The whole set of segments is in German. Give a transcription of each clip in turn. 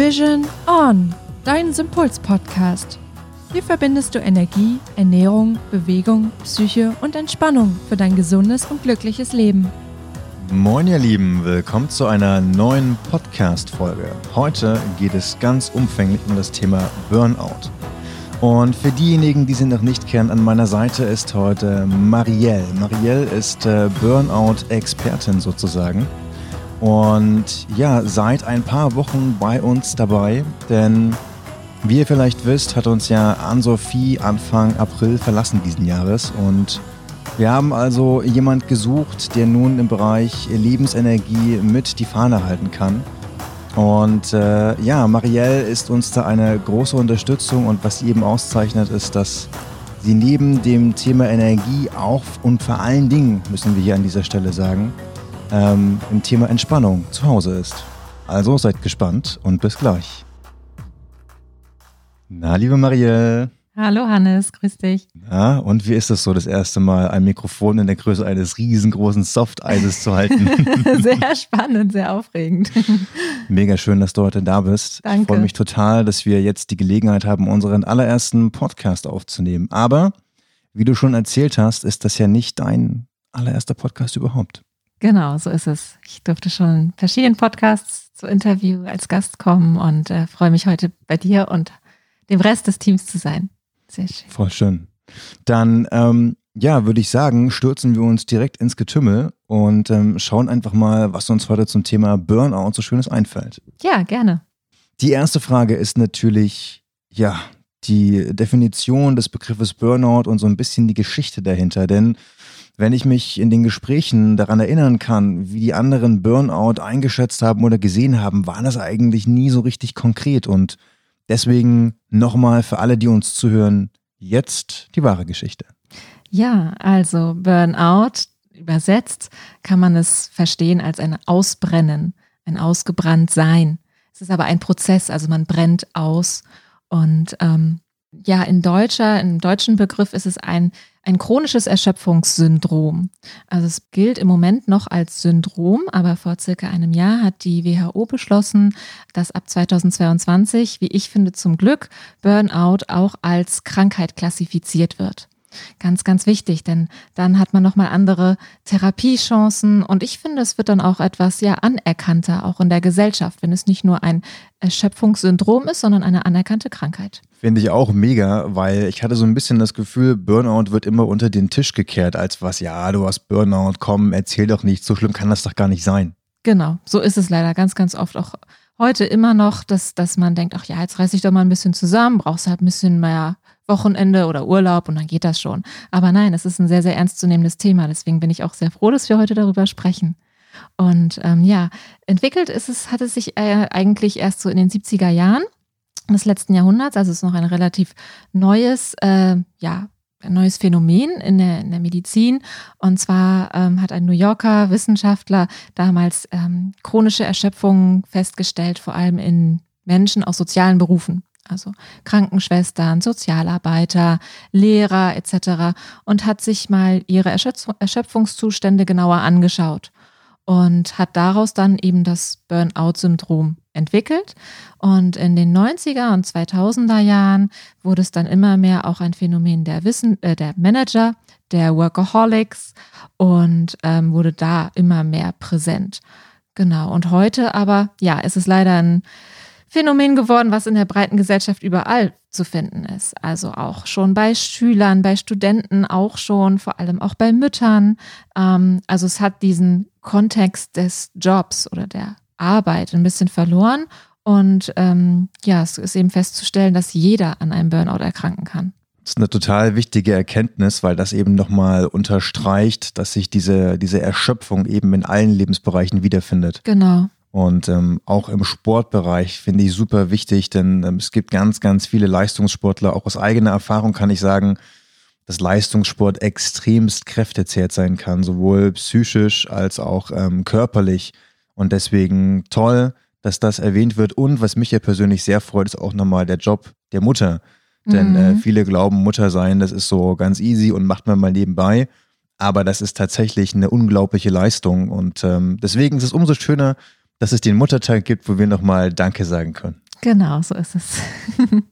Vision On, dein Sympuls-Podcast. Hier verbindest du Energie, Ernährung, Bewegung, Psyche und Entspannung für dein gesundes und glückliches Leben. Moin ihr Lieben, willkommen zu einer neuen Podcast-Folge. Heute geht es ganz umfänglich um das Thema Burnout. Und für diejenigen, die sie noch nicht kennen, an meiner Seite ist heute Marielle. Marielle ist äh, Burnout-Expertin sozusagen. Und ja, seit ein paar Wochen bei uns dabei, denn wie ihr vielleicht wisst, hat uns ja Ann-Sophie Anfang April verlassen diesen Jahres und wir haben also jemand gesucht, der nun im Bereich Lebensenergie mit die Fahne halten kann. Und äh, ja, Marielle ist uns da eine große Unterstützung und was sie eben auszeichnet, ist, dass sie neben dem Thema Energie auch und vor allen Dingen, müssen wir hier an dieser Stelle sagen, ähm, im Thema Entspannung zu Hause ist. Also seid gespannt und bis gleich. Na, liebe Marielle. Hallo Hannes, grüß dich. Ja, und wie ist es so, das erste Mal ein Mikrofon in der Größe eines riesengroßen Softeises zu halten? sehr spannend, sehr aufregend. Mega schön, dass du heute da bist. Danke. Ich freue mich total, dass wir jetzt die Gelegenheit haben, unseren allerersten Podcast aufzunehmen. Aber, wie du schon erzählt hast, ist das ja nicht dein allererster Podcast überhaupt. Genau, so ist es. Ich durfte schon in verschiedenen Podcasts zu Interview als Gast kommen und äh, freue mich heute bei dir und dem Rest des Teams zu sein. Sehr schön. Voll schön. Dann, ähm, ja, würde ich sagen, stürzen wir uns direkt ins Getümmel und ähm, schauen einfach mal, was uns heute zum Thema Burnout so Schönes einfällt. Ja, gerne. Die erste Frage ist natürlich, ja, die Definition des Begriffes Burnout und so ein bisschen die Geschichte dahinter. Denn wenn ich mich in den Gesprächen daran erinnern kann, wie die anderen Burnout eingeschätzt haben oder gesehen haben, war das eigentlich nie so richtig konkret. Und deswegen nochmal für alle, die uns zuhören, jetzt die wahre Geschichte. Ja, also Burnout, übersetzt, kann man es verstehen als ein Ausbrennen, ein ausgebrannt Sein. Es ist aber ein Prozess, also man brennt aus. Und ähm, ja, in deutscher, im deutschen Begriff ist es ein ein chronisches Erschöpfungssyndrom. Also es gilt im Moment noch als Syndrom, aber vor circa einem Jahr hat die WHO beschlossen, dass ab 2022, wie ich finde zum Glück, Burnout auch als Krankheit klassifiziert wird. Ganz, ganz wichtig, denn dann hat man nochmal andere Therapiechancen und ich finde, es wird dann auch etwas ja anerkannter, auch in der Gesellschaft, wenn es nicht nur ein Erschöpfungssyndrom ist, sondern eine anerkannte Krankheit. Finde ich auch mega, weil ich hatte so ein bisschen das Gefühl, Burnout wird immer unter den Tisch gekehrt, als was, ja, du hast Burnout, komm, erzähl doch nicht, so schlimm kann das doch gar nicht sein. Genau, so ist es leider ganz, ganz oft auch heute immer noch, dass, dass man denkt, ach ja, jetzt reiß ich doch mal ein bisschen zusammen, brauchst halt ein bisschen mehr Wochenende oder Urlaub und dann geht das schon. Aber nein, es ist ein sehr, sehr ernstzunehmendes Thema. Deswegen bin ich auch sehr froh, dass wir heute darüber sprechen. Und ähm, ja, entwickelt ist es, hat es sich äh, eigentlich erst so in den 70er Jahren des letzten Jahrhunderts. Also es ist noch ein relativ neues, äh, ja, ein neues Phänomen in der, in der Medizin. Und zwar ähm, hat ein New Yorker Wissenschaftler damals ähm, chronische Erschöpfungen festgestellt, vor allem in Menschen aus sozialen Berufen also Krankenschwestern, Sozialarbeiter, Lehrer etc. und hat sich mal ihre Erschöpfungszustände genauer angeschaut und hat daraus dann eben das Burnout-Syndrom entwickelt. Und in den 90er und 2000er Jahren wurde es dann immer mehr auch ein Phänomen der, Wissen, äh, der Manager, der Workaholics und ähm, wurde da immer mehr präsent. Genau. Und heute aber, ja, ist es leider ein Phänomen geworden, was in der breiten Gesellschaft überall zu finden ist. Also auch schon bei Schülern, bei Studenten, auch schon, vor allem auch bei Müttern. Ähm, also es hat diesen Kontext des Jobs oder der Arbeit ein bisschen verloren. Und ähm, ja, es ist eben festzustellen, dass jeder an einem Burnout erkranken kann. Das ist eine total wichtige Erkenntnis, weil das eben nochmal unterstreicht, dass sich diese, diese Erschöpfung eben in allen Lebensbereichen wiederfindet. Genau. Und ähm, auch im Sportbereich finde ich super wichtig, denn ähm, es gibt ganz, ganz viele Leistungssportler. Auch aus eigener Erfahrung kann ich sagen, dass Leistungssport extremst kräftezehrt sein kann, sowohl psychisch als auch ähm, körperlich. Und deswegen toll, dass das erwähnt wird. Und was mich ja persönlich sehr freut, ist auch nochmal der Job der Mutter. Denn äh, mhm. äh, viele glauben, Mutter sein, das ist so ganz easy und macht man mal nebenbei. Aber das ist tatsächlich eine unglaubliche Leistung. Und ähm, deswegen ist es umso schöner, dass es den Muttertag gibt, wo wir nochmal Danke sagen können. Genau, so ist es.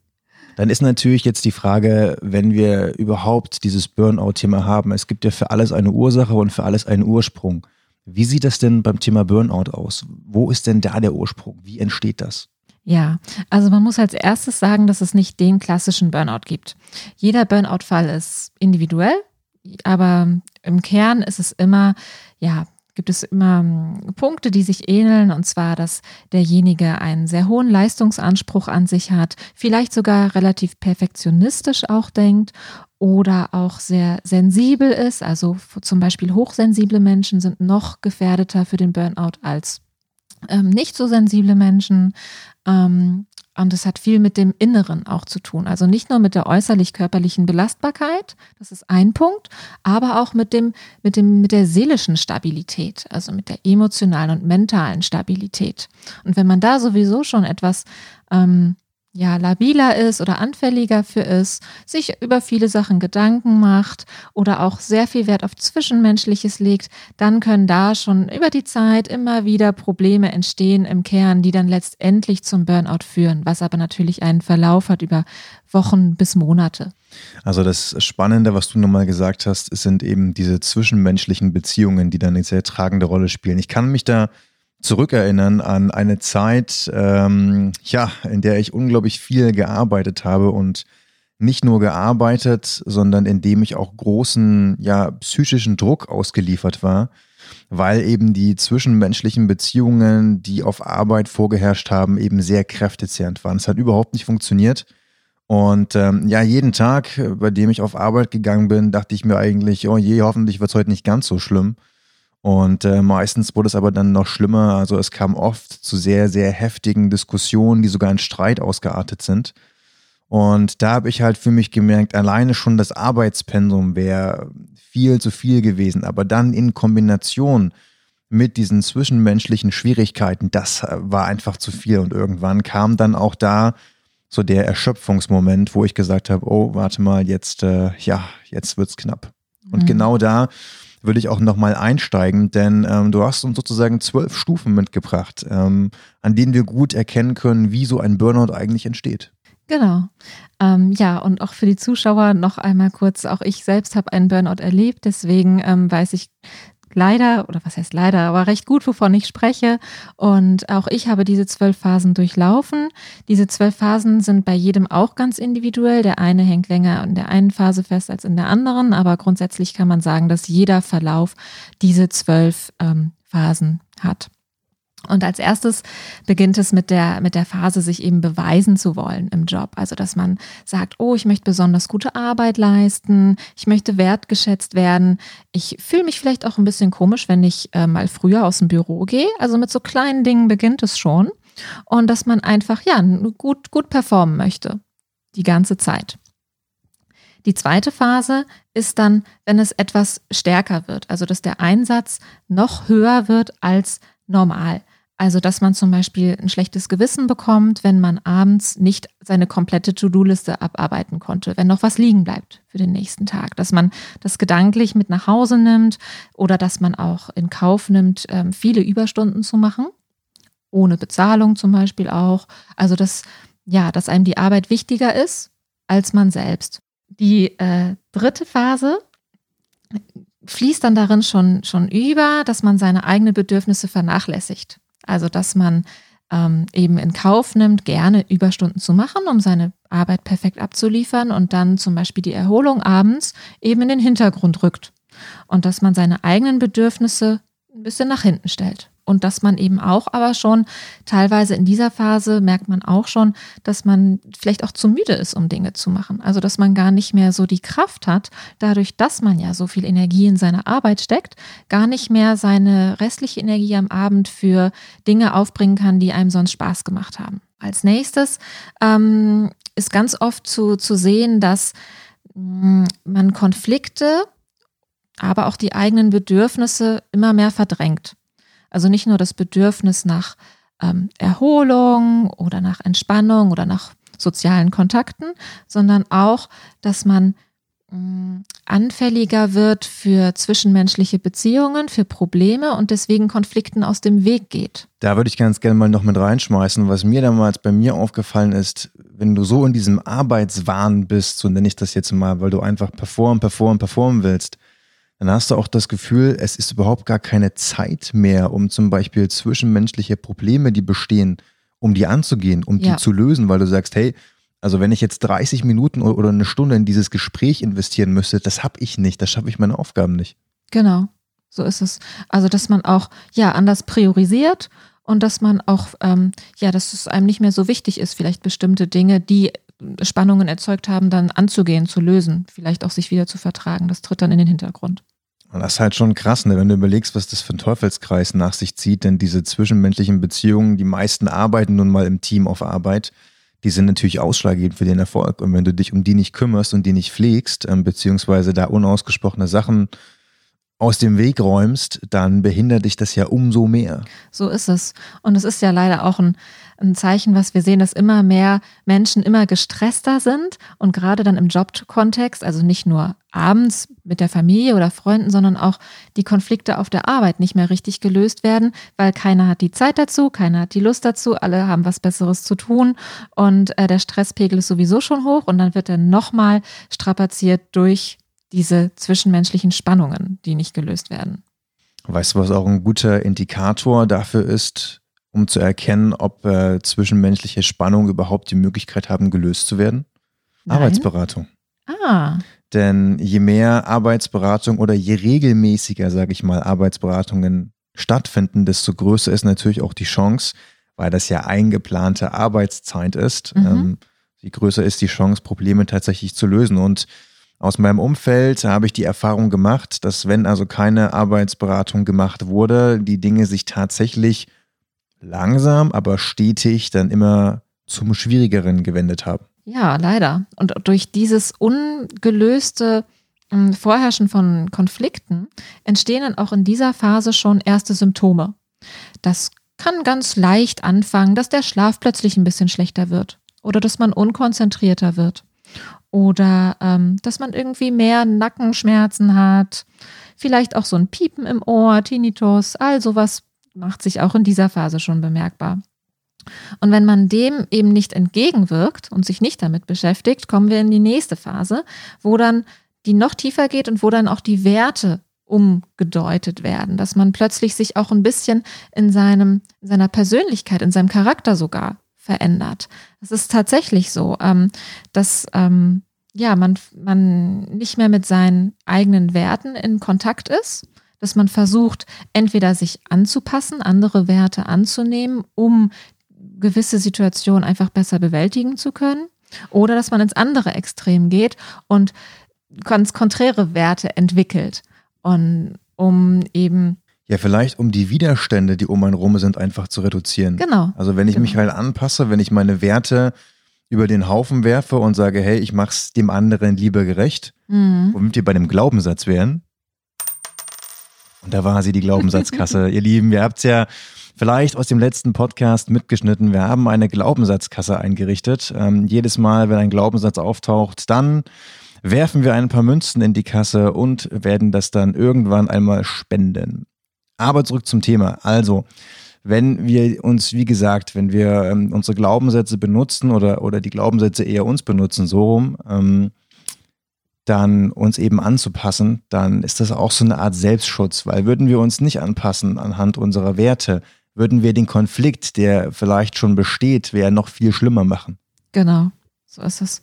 Dann ist natürlich jetzt die Frage, wenn wir überhaupt dieses Burnout-Thema haben, es gibt ja für alles eine Ursache und für alles einen Ursprung. Wie sieht das denn beim Thema Burnout aus? Wo ist denn da der Ursprung? Wie entsteht das? Ja, also man muss als erstes sagen, dass es nicht den klassischen Burnout gibt. Jeder Burnout-Fall ist individuell, aber im Kern ist es immer, ja, gibt es immer hm, Punkte, die sich ähneln, und zwar, dass derjenige einen sehr hohen Leistungsanspruch an sich hat, vielleicht sogar relativ perfektionistisch auch denkt oder auch sehr sensibel ist. Also zum Beispiel hochsensible Menschen sind noch gefährdeter für den Burnout als ähm, nicht so sensible Menschen. Ähm, und es hat viel mit dem Inneren auch zu tun. Also nicht nur mit der äußerlich-körperlichen Belastbarkeit, das ist ein Punkt, aber auch mit dem, mit dem, mit der seelischen Stabilität, also mit der emotionalen und mentalen Stabilität. Und wenn man da sowieso schon etwas ähm, ja, labiler ist oder anfälliger für ist, sich über viele Sachen Gedanken macht oder auch sehr viel Wert auf Zwischenmenschliches legt, dann können da schon über die Zeit immer wieder Probleme entstehen im Kern, die dann letztendlich zum Burnout führen, was aber natürlich einen Verlauf hat über Wochen bis Monate. Also das Spannende, was du nochmal gesagt hast, sind eben diese zwischenmenschlichen Beziehungen, die dann eine sehr tragende Rolle spielen. Ich kann mich da zurückerinnern an eine Zeit, ähm, ja, in der ich unglaublich viel gearbeitet habe und nicht nur gearbeitet, sondern in dem ich auch großen, ja, psychischen Druck ausgeliefert war, weil eben die zwischenmenschlichen Beziehungen, die auf Arbeit vorgeherrscht haben, eben sehr kräftezehrend waren. Es hat überhaupt nicht funktioniert. Und ähm, ja, jeden Tag, bei dem ich auf Arbeit gegangen bin, dachte ich mir eigentlich, oh je, hoffentlich wird es heute nicht ganz so schlimm. Und äh, meistens wurde es aber dann noch schlimmer. Also es kam oft zu sehr, sehr heftigen Diskussionen, die sogar in Streit ausgeartet sind. Und da habe ich halt für mich gemerkt, alleine schon das Arbeitspensum wäre viel zu viel gewesen. Aber dann in Kombination mit diesen zwischenmenschlichen Schwierigkeiten, das äh, war einfach zu viel. Und irgendwann kam dann auch da so der Erschöpfungsmoment, wo ich gesagt habe, oh, warte mal, jetzt, äh, ja, jetzt wird's knapp. Und mhm. genau da würde ich auch nochmal einsteigen, denn ähm, du hast uns sozusagen zwölf Stufen mitgebracht, ähm, an denen wir gut erkennen können, wie so ein Burnout eigentlich entsteht. Genau. Ähm, ja, und auch für die Zuschauer noch einmal kurz, auch ich selbst habe einen Burnout erlebt, deswegen ähm, weiß ich leider, oder was heißt leider, aber recht gut, wovon ich spreche. Und auch ich habe diese zwölf Phasen durchlaufen. Diese zwölf Phasen sind bei jedem auch ganz individuell. Der eine hängt länger in der einen Phase fest als in der anderen, aber grundsätzlich kann man sagen, dass jeder Verlauf diese zwölf ähm, Phasen hat. Und als erstes beginnt es mit der, mit der Phase, sich eben beweisen zu wollen im Job. Also, dass man sagt, oh, ich möchte besonders gute Arbeit leisten, ich möchte wertgeschätzt werden. Ich fühle mich vielleicht auch ein bisschen komisch, wenn ich äh, mal früher aus dem Büro gehe. Also mit so kleinen Dingen beginnt es schon. Und dass man einfach, ja, gut, gut performen möchte. Die ganze Zeit. Die zweite Phase ist dann, wenn es etwas stärker wird. Also, dass der Einsatz noch höher wird als normal. Also, dass man zum Beispiel ein schlechtes Gewissen bekommt, wenn man abends nicht seine komplette To-Do-Liste abarbeiten konnte, wenn noch was liegen bleibt für den nächsten Tag, dass man das gedanklich mit nach Hause nimmt oder dass man auch in Kauf nimmt, ähm, viele Überstunden zu machen, ohne Bezahlung zum Beispiel auch. Also, dass, ja, dass einem die Arbeit wichtiger ist als man selbst. Die äh, dritte Phase fließt dann darin schon, schon über, dass man seine eigenen Bedürfnisse vernachlässigt. Also, dass man ähm, eben in Kauf nimmt, gerne Überstunden zu machen, um seine Arbeit perfekt abzuliefern und dann zum Beispiel die Erholung abends eben in den Hintergrund rückt. Und dass man seine eigenen Bedürfnisse ein bisschen nach hinten stellt und dass man eben auch aber schon teilweise in dieser Phase merkt man auch schon, dass man vielleicht auch zu müde ist, um Dinge zu machen. Also dass man gar nicht mehr so die Kraft hat, dadurch, dass man ja so viel Energie in seine Arbeit steckt, gar nicht mehr seine restliche Energie am Abend für Dinge aufbringen kann, die einem sonst Spaß gemacht haben. Als nächstes ähm, ist ganz oft zu, zu sehen, dass mh, mm, man Konflikte, aber auch die eigenen Bedürfnisse immer mehr verdrängt. Also nicht nur das Bedürfnis nach ähm, Erholung oder nach Entspannung oder nach sozialen Kontakten, sondern auch, dass man mh, anfälliger wird für zwischenmenschliche Beziehungen, für Probleme und deswegen Konflikten aus dem Weg geht. Da würde ich ganz gerne mal noch mit reinschmeißen. Was mir damals bei mir aufgefallen ist, wenn du so in diesem Arbeitswahn bist, so nenne ich das jetzt mal, weil du einfach performen, performen, performen willst, dann hast du auch das Gefühl, es ist überhaupt gar keine Zeit mehr, um zum Beispiel zwischenmenschliche Probleme, die bestehen, um die anzugehen, um Ja. die zu lösen, weil du sagst, hey, also wenn ich jetzt 30 Minuten oder eine Stunde in dieses Gespräch investieren müsste, das habe ich nicht, das schaffe ich meine Aufgaben nicht. Genau, so ist es. Also, dass man auch ja anders priorisiert und dass man auch ähm, ja, dass es einem nicht mehr so wichtig ist, vielleicht bestimmte Dinge, die Spannungen erzeugt haben, dann anzugehen, zu lösen, vielleicht auch sich wieder zu vertragen. Das tritt dann in den Hintergrund. Und das ist halt schon krass, ne? wenn du überlegst, was das für ein Teufelskreis nach sich zieht, denn diese zwischenmenschlichen Beziehungen, die meisten arbeiten nun mal im Team auf Arbeit, die sind natürlich ausschlaggebend für den Erfolg. Und wenn du dich um die nicht kümmerst und die nicht pflegst, ähm, beziehungsweise da unausgesprochene Sachen aus dem Weg räumst, dann behindert dich das ja umso mehr. So ist es. Und es ist ja leider auch ein, ein Zeichen, was wir sehen, dass immer mehr Menschen immer gestresster sind und gerade dann im Jobkontext, also nicht nur abends mit der Familie oder Freunden, sondern auch die Konflikte auf der Arbeit nicht mehr richtig gelöst werden, weil keiner hat die Zeit dazu, keiner hat die Lust dazu, alle haben was Besseres zu tun und äh, der Stresspegel ist sowieso schon hoch und dann wird er nochmal strapaziert durch diese zwischenmenschlichen Spannungen, die nicht gelöst werden. Weißt du, was auch ein guter Indikator dafür ist, um zu erkennen, ob äh, zwischenmenschliche Spannungen überhaupt die Möglichkeit haben, gelöst zu werden? Nein? Arbeitsberatung. Ah, Denn je mehr Arbeitsberatung oder je regelmäßiger, sage ich mal, Arbeitsberatungen stattfinden, desto größer ist natürlich auch die Chance, weil das ja eingeplante Arbeitszeit ist, Mhm. ähm, je größer ist die Chance, Probleme tatsächlich zu lösen. Und aus meinem Umfeld habe ich die Erfahrung gemacht, dass wenn also keine Arbeitsberatung gemacht wurde, die Dinge sich tatsächlich langsam, aber stetig dann immer zum Schwierigeren gewendet haben. Ja, leider. Und durch dieses ungelöste ähm, Vorherrschen von Konflikten entstehen dann auch in dieser Phase schon erste Symptome. Das kann ganz leicht anfangen, dass der Schlaf plötzlich ein bisschen schlechter wird oder dass man unkonzentrierter wird oder ähm, dass man irgendwie mehr Nackenschmerzen hat, vielleicht auch so ein Piepen im Ohr, Tinnitus, all sowas macht sich auch in dieser Phase schon bemerkbar. Und wenn man dem eben nicht entgegenwirkt und sich nicht damit beschäftigt, kommen wir in die nächste Phase, wo dann die noch tiefer geht und wo dann auch die Werte umgedeutet werden, dass man plötzlich sich auch ein bisschen in seinem, in seiner Persönlichkeit, in seinem Charakter sogar verändert. Es ist tatsächlich so, ähm, dass ähm, ja, man, man nicht mehr mit seinen eigenen Werten in Kontakt ist, dass man versucht, entweder sich anzupassen, andere Werte anzunehmen, um gewisse Situationen einfach besser bewältigen zu können, oder dass man ins andere Extrem geht und ganz konträre Werte entwickelt. Und um eben, Ja, vielleicht um die Widerstände, die um einen rum sind, einfach zu reduzieren. genau, Also wenn ich Genau. mich halt anpasse, wenn ich meine Werte über den Haufen werfe und sage, hey, ich mach's dem anderen lieber gerecht, mhm. womit wir bei dem Glaubenssatz wären. Und da war sie, die Glaubenssatzkasse. Ihr Lieben, ihr habt's ja vielleicht aus dem letzten Podcast mitgeschnitten. Wir haben eine Glaubenssatzkasse eingerichtet. Ähm, jedes Mal, wenn ein Glaubenssatz auftaucht, dann werfen wir ein paar Münzen in die Kasse und werden das dann irgendwann einmal spenden. Aber zurück zum Thema. Also, wenn wir uns, wie gesagt, wenn wir ähm, unsere Glaubenssätze benutzen oder, oder die Glaubenssätze eher uns benutzen, so rum, ähm, dann uns eben anzupassen, dann ist das auch so eine Art Selbstschutz, weil würden wir uns nicht anpassen anhand unserer Werte, würden wir den Konflikt, der vielleicht schon besteht, wäre noch viel schlimmer machen. Genau, so ist es.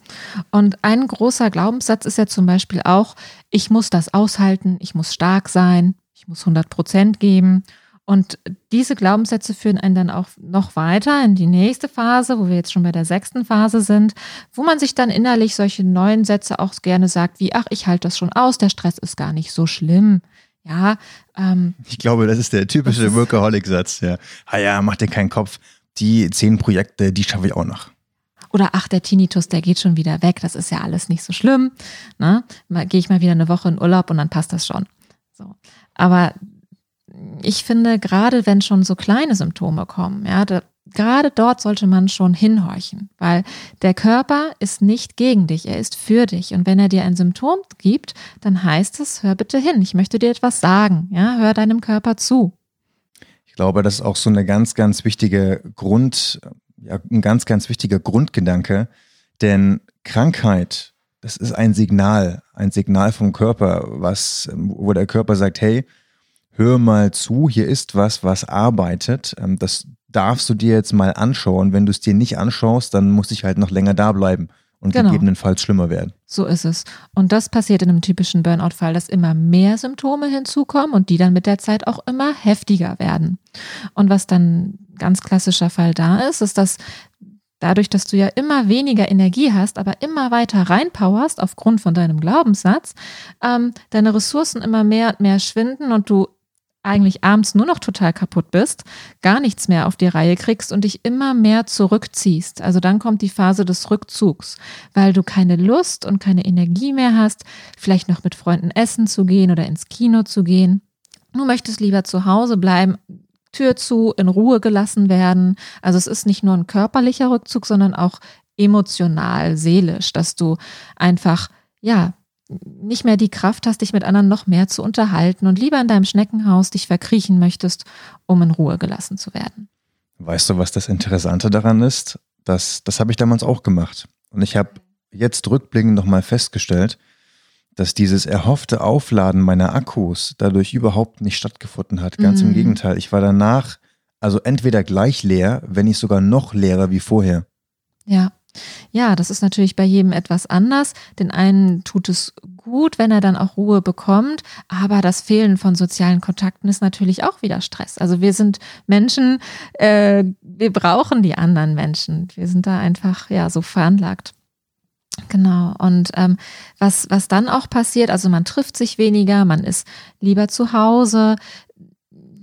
Und ein großer Glaubenssatz ist ja zum Beispiel auch, ich muss das aushalten, ich muss stark sein, ich muss 100 Prozent geben. Und diese Glaubenssätze führen einen dann auch noch weiter in die nächste Phase, wo wir jetzt schon bei der sechsten Phase sind, wo man sich dann innerlich solche neuen Sätze auch gerne sagt, wie, ach, ich halte das schon aus, der Stress ist gar nicht so schlimm. Ja, ähm, Ich glaube, das ist der typische Workaholic-Satz. Ja. Ah ja, mach dir keinen Kopf. Die zehn Projekte, die schaffe ich auch noch. Oder ach, der Tinnitus, der geht schon wieder weg, das ist ja alles nicht so schlimm. Ne? Gehe ich mal wieder eine Woche in Urlaub und dann passt das schon. So. Aber ich finde, gerade wenn schon so kleine Symptome kommen, ja, da, gerade dort sollte man schon hinhorchen, weil der Körper ist nicht gegen dich, er ist für dich. Und wenn er dir ein Symptom gibt, dann heißt es, hör bitte hin, ich möchte dir etwas sagen, ja, hör deinem Körper zu. Ich glaube, das ist auch so eine ganz, ganz wichtige Grund, ja, ein ganz, ganz wichtiger Grundgedanke, denn Krankheit, das ist ein Signal, ein Signal vom Körper, was, wo der Körper sagt, hey, hör mal zu, hier ist was, was arbeitet. Ähm, das darfst du dir jetzt mal anschauen. Wenn du es dir nicht anschaust, dann muss ich halt noch länger da bleiben und genau. gegebenenfalls schlimmer werden. So ist es. Und das passiert in einem typischen Burnout-Fall, dass immer mehr Symptome hinzukommen und die dann mit der Zeit auch immer heftiger werden. Und was dann ganz klassischer Fall da ist, ist, dass dadurch, dass du ja immer weniger Energie hast, aber immer weiter reinpowerst aufgrund von deinem Glaubenssatz, ähm, deine Ressourcen immer mehr und mehr schwinden und du eigentlich abends nur noch total kaputt bist, gar nichts mehr auf die Reihe kriegst und dich immer mehr zurückziehst. Also dann kommt die Phase des Rückzugs, weil du keine Lust und keine Energie mehr hast, vielleicht noch mit Freunden essen zu gehen oder ins Kino zu gehen. Du möchtest lieber zu Hause bleiben, Tür zu, in Ruhe gelassen werden. Also es ist nicht nur ein körperlicher Rückzug, sondern auch emotional, seelisch, dass du einfach ja, nicht mehr die Kraft hast, dich mit anderen noch mehr zu unterhalten und lieber in deinem Schneckenhaus dich verkriechen möchtest, um in Ruhe gelassen zu werden. Weißt du, was das Interessante daran ist? Das, das habe ich damals auch gemacht. Und ich habe jetzt rückblickend nochmal festgestellt, dass dieses erhoffte Aufladen meiner Akkus dadurch überhaupt nicht stattgefunden hat. Ganz mhm. im Gegenteil. Ich war danach also entweder gleich leer, wenn nicht sogar noch leerer wie vorher. Ja. Ja, das ist natürlich bei jedem etwas anders. Den einen tut es gut, wenn er dann auch Ruhe bekommt, aber das Fehlen von sozialen Kontakten ist natürlich auch wieder Stress. Also wir sind Menschen, äh, wir brauchen die anderen Menschen. Wir sind da einfach ja so veranlagt. Genau. Und ähm, was, was dann auch passiert, also man trifft sich weniger, man ist lieber zu Hause,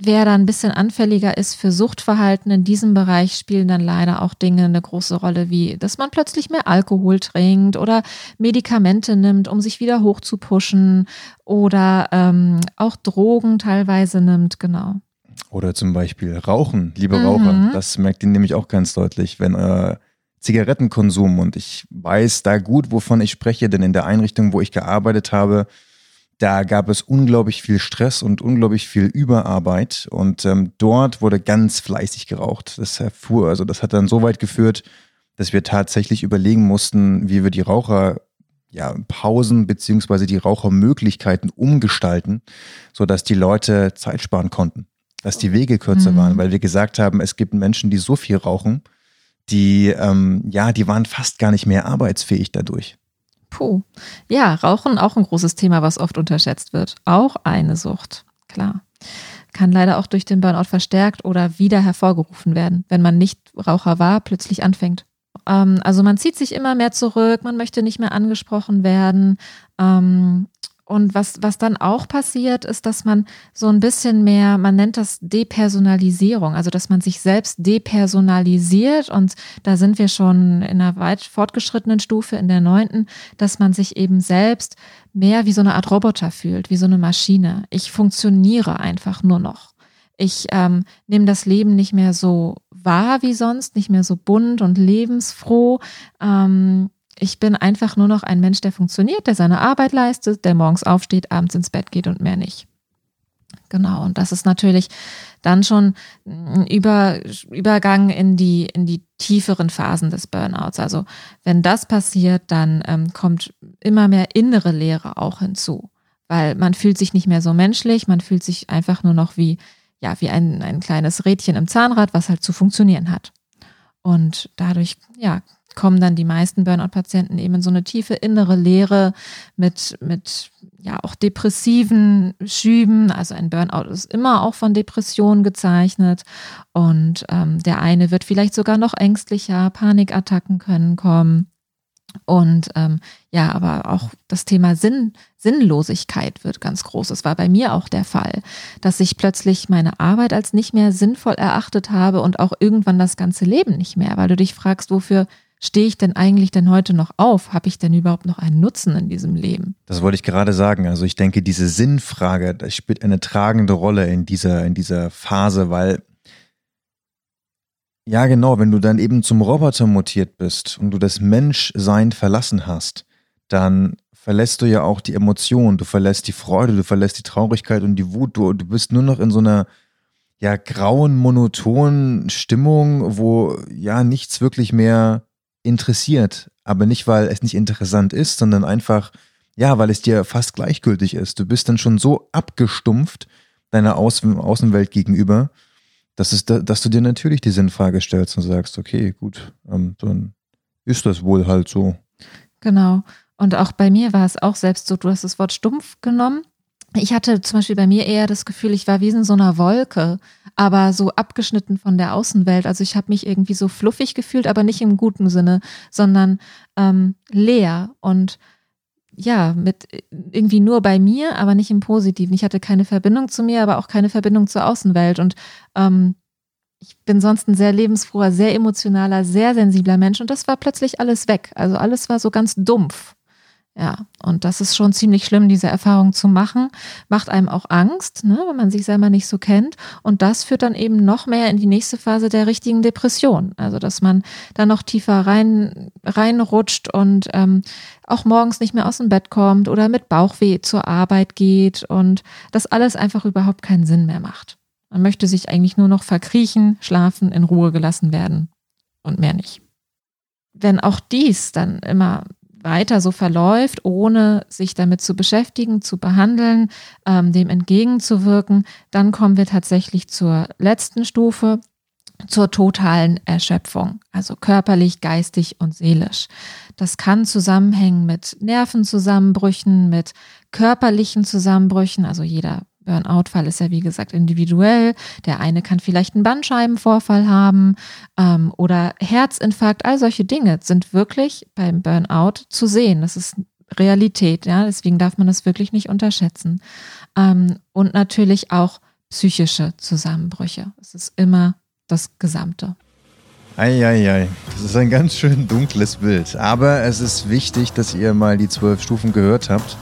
Wer dann ein bisschen anfälliger ist für Suchtverhalten in diesem Bereich, spielen dann leider auch Dinge eine große Rolle, wie dass man plötzlich mehr Alkohol trinkt oder Medikamente nimmt, um sich wieder hochzupuschen oder ähm, auch Drogen teilweise nimmt, genau. Oder zum Beispiel Rauchen, liebe mhm. Raucher. Das merkt ihr nämlich auch ganz deutlich, wenn euer Zigarettenkonsum und ich weiß da gut, wovon ich spreche, denn in der Einrichtung, wo ich gearbeitet habe, da gab es unglaublich viel Stress und unglaublich viel Überarbeit und ähm, dort wurde ganz fleißig geraucht. Das erfuhr, also das hat dann so weit geführt, dass wir tatsächlich überlegen mussten, wie wir die Raucher ja, Pausen beziehungsweise die Rauchermöglichkeiten umgestalten, sodass die Leute Zeit sparen konnten, dass die Wege kürzer mhm. waren, weil wir gesagt haben, es gibt Menschen, die so viel rauchen, die ähm, ja, die waren fast gar nicht mehr arbeitsfähig dadurch. Puh. Ja, Rauchen auch ein großes Thema, was oft unterschätzt wird. Auch eine Sucht, klar. Kann leider auch durch den Burnout verstärkt oder wieder hervorgerufen werden, wenn man nicht Raucher war, plötzlich anfängt. Ähm, also man zieht sich immer mehr zurück, man möchte nicht mehr angesprochen werden. Ähm, und was, was dann auch passiert, ist, dass man so ein bisschen mehr, man nennt das Depersonalisierung, also dass man sich selbst depersonalisiert. Und da sind wir schon in einer weit fortgeschrittenen Stufe, in der neunten, dass man sich eben selbst mehr wie so eine Art Roboter fühlt, wie so eine Maschine. Ich funktioniere einfach nur noch. Ich ähm, nehme das Leben nicht mehr so wahr wie sonst, nicht mehr so bunt und lebensfroh. Ähm, ich bin einfach nur noch ein Mensch, der funktioniert, der seine Arbeit leistet, der morgens aufsteht, abends ins Bett geht und mehr nicht. Genau, und das ist natürlich dann schon ein Über, Übergang in die, in die tieferen Phasen des Burnouts. Also wenn das passiert, dann ähm, kommt immer mehr innere Leere auch hinzu, weil man fühlt sich nicht mehr so menschlich, man fühlt sich einfach nur noch wie, ja, wie ein, ein kleines Rädchen im Zahnrad, was halt zu funktionieren hat. Und dadurch, ja, kommen dann die meisten Burnout-Patienten eben in so eine tiefe innere Leere mit, mit ja auch depressiven Schüben. Also ein Burnout ist immer auch von Depressionen gezeichnet. Und ähm, der eine wird vielleicht sogar noch ängstlicher, Panikattacken können kommen. Und ähm, ja, aber auch das Thema Sinn, Sinnlosigkeit wird ganz groß. Es war bei mir auch der Fall, dass ich plötzlich meine Arbeit als nicht mehr sinnvoll erachtet habe und auch irgendwann das ganze Leben nicht mehr, weil du dich fragst, wofür stehe ich denn eigentlich denn heute noch auf? Habe ich denn überhaupt noch einen Nutzen in diesem Leben? Das wollte ich gerade sagen. Also ich denke, diese Sinnfrage, spielt eine tragende Rolle in dieser, in dieser Phase, weil Ja, genau, wenn du dann eben zum Roboter mutiert bist und du das Menschsein verlassen hast, dann verlässt du ja auch die Emotion, du verlässt die Freude, du verlässt die Traurigkeit und die Wut, du, du bist nur noch in so einer ja grauen, monotonen Stimmung, wo ja nichts wirklich mehr interessiert. Aber nicht, weil es nicht interessant ist, sondern einfach, ja, weil es dir fast gleichgültig ist. Du bist dann schon so abgestumpft deiner Außen Außenwelt gegenüber, dass, es da, dass du dir natürlich die Sinnfrage stellst und sagst, okay, gut, ähm, dann ist das wohl halt so. Genau. Und auch bei mir war es auch selbst so, du hast das Wort stumpf genommen. Ich hatte zum Beispiel bei mir eher das Gefühl, ich war wie in so einer Wolke, aber so abgeschnitten von der Außenwelt. Also ich habe mich irgendwie so fluffig gefühlt, aber nicht im guten Sinne, sondern ähm, leer und ja, mit irgendwie nur bei mir, aber nicht im Positiven. Ich hatte keine Verbindung zu mir, aber auch keine Verbindung zur Außenwelt. Und ähm, ich bin sonst ein sehr lebensfroher, sehr emotionaler, sehr sensibler Mensch und das war plötzlich alles weg. Also alles war so ganz dumpf. Ja, und das ist schon ziemlich schlimm, diese Erfahrung zu machen. Macht einem auch Angst, ne, wenn man sich selber nicht so kennt. Und das führt dann eben noch mehr in die nächste Phase der richtigen Depression. Also, dass man da noch tiefer rein, reinrutscht und ähm, auch morgens nicht mehr aus dem Bett kommt oder mit Bauchweh zur Arbeit geht und das alles einfach überhaupt keinen Sinn mehr macht. Man möchte sich eigentlich nur noch verkriechen, schlafen, in Ruhe gelassen werden und mehr nicht. Wenn auch dies dann immer weiter so verläuft, ohne sich damit zu beschäftigen, zu behandeln, ähm, dem entgegenzuwirken, dann kommen wir tatsächlich zur letzten Stufe, zur totalen Erschöpfung, also körperlich, geistig und seelisch. Das kann zusammenhängen mit Nervenzusammenbrüchen, mit körperlichen Zusammenbrüchen, also jeder Burnout-Fall ist ja wie gesagt individuell. Der eine kann vielleicht einen Bandscheibenvorfall haben ähm, oder Herzinfarkt. All solche Dinge sind wirklich beim Burnout zu sehen. Das ist Realität, ja. Deswegen darf man das wirklich nicht unterschätzen. Ähm, und natürlich auch psychische Zusammenbrüche. Es ist immer das Gesamte. Eieiei, das ist ein ganz schön dunkles Bild. Aber es ist wichtig, dass ihr mal die zwölf Stufen gehört habt.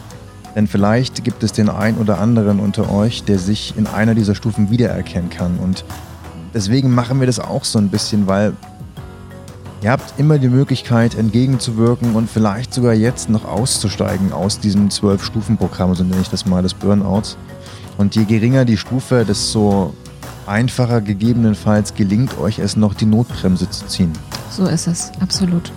Denn vielleicht gibt es den einen oder anderen unter euch, der sich in einer dieser Stufen wiedererkennen kann. Und deswegen machen wir das auch so ein bisschen, weil ihr habt immer die Möglichkeit entgegenzuwirken und vielleicht sogar jetzt noch auszusteigen aus diesem Zwölf-Stufen-Programm, so nenne ich das mal, des Burnouts. Und je geringer die Stufe, desto einfacher gegebenenfalls gelingt euch es noch, die Notbremse zu ziehen. So ist es, absolut.